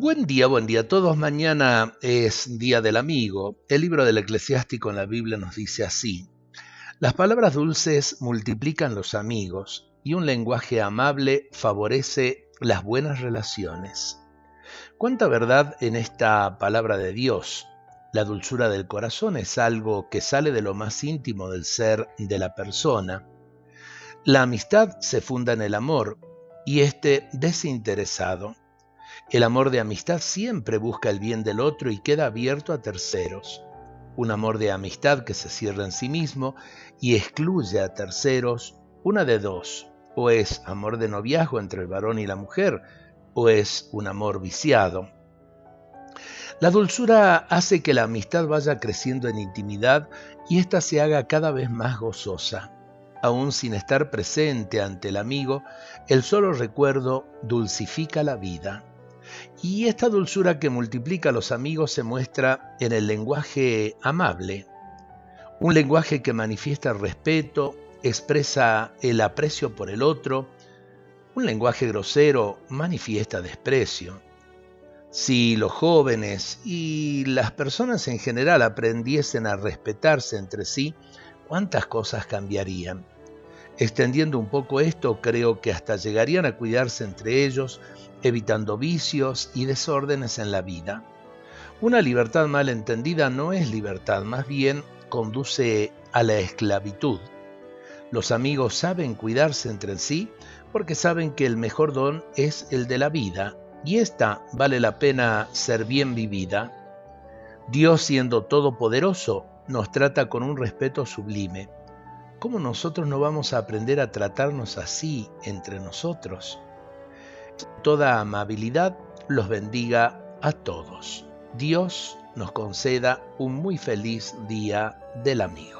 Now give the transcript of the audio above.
Buen día, buen día a todos. Mañana es Día del Amigo. El libro del eclesiástico en la Biblia nos dice así. Las palabras dulces multiplican los amigos y un lenguaje amable favorece las buenas relaciones. Cuánta verdad en esta palabra de Dios. La dulzura del corazón es algo que sale de lo más íntimo del ser de la persona. La amistad se funda en el amor y este desinteresado. El amor de amistad siempre busca el bien del otro y queda abierto a terceros. Un amor de amistad que se cierra en sí mismo y excluye a terceros, una de dos, o es amor de noviazgo entre el varón y la mujer, o es un amor viciado. La dulzura hace que la amistad vaya creciendo en intimidad y ésta se haga cada vez más gozosa. Aún sin estar presente ante el amigo, el solo recuerdo dulcifica la vida. Y esta dulzura que multiplica a los amigos se muestra en el lenguaje amable, un lenguaje que manifiesta respeto, expresa el aprecio por el otro, un lenguaje grosero manifiesta desprecio. Si los jóvenes y las personas en general aprendiesen a respetarse entre sí, cuántas cosas cambiarían. Extendiendo un poco esto, creo que hasta llegarían a cuidarse entre ellos, evitando vicios y desórdenes en la vida. Una libertad mal entendida no es libertad, más bien conduce a la esclavitud. Los amigos saben cuidarse entre sí porque saben que el mejor don es el de la vida y ésta vale la pena ser bien vivida. Dios siendo todopoderoso nos trata con un respeto sublime. ¿Cómo nosotros no vamos a aprender a tratarnos así entre nosotros? Toda amabilidad los bendiga a todos. Dios nos conceda un muy feliz día del amigo.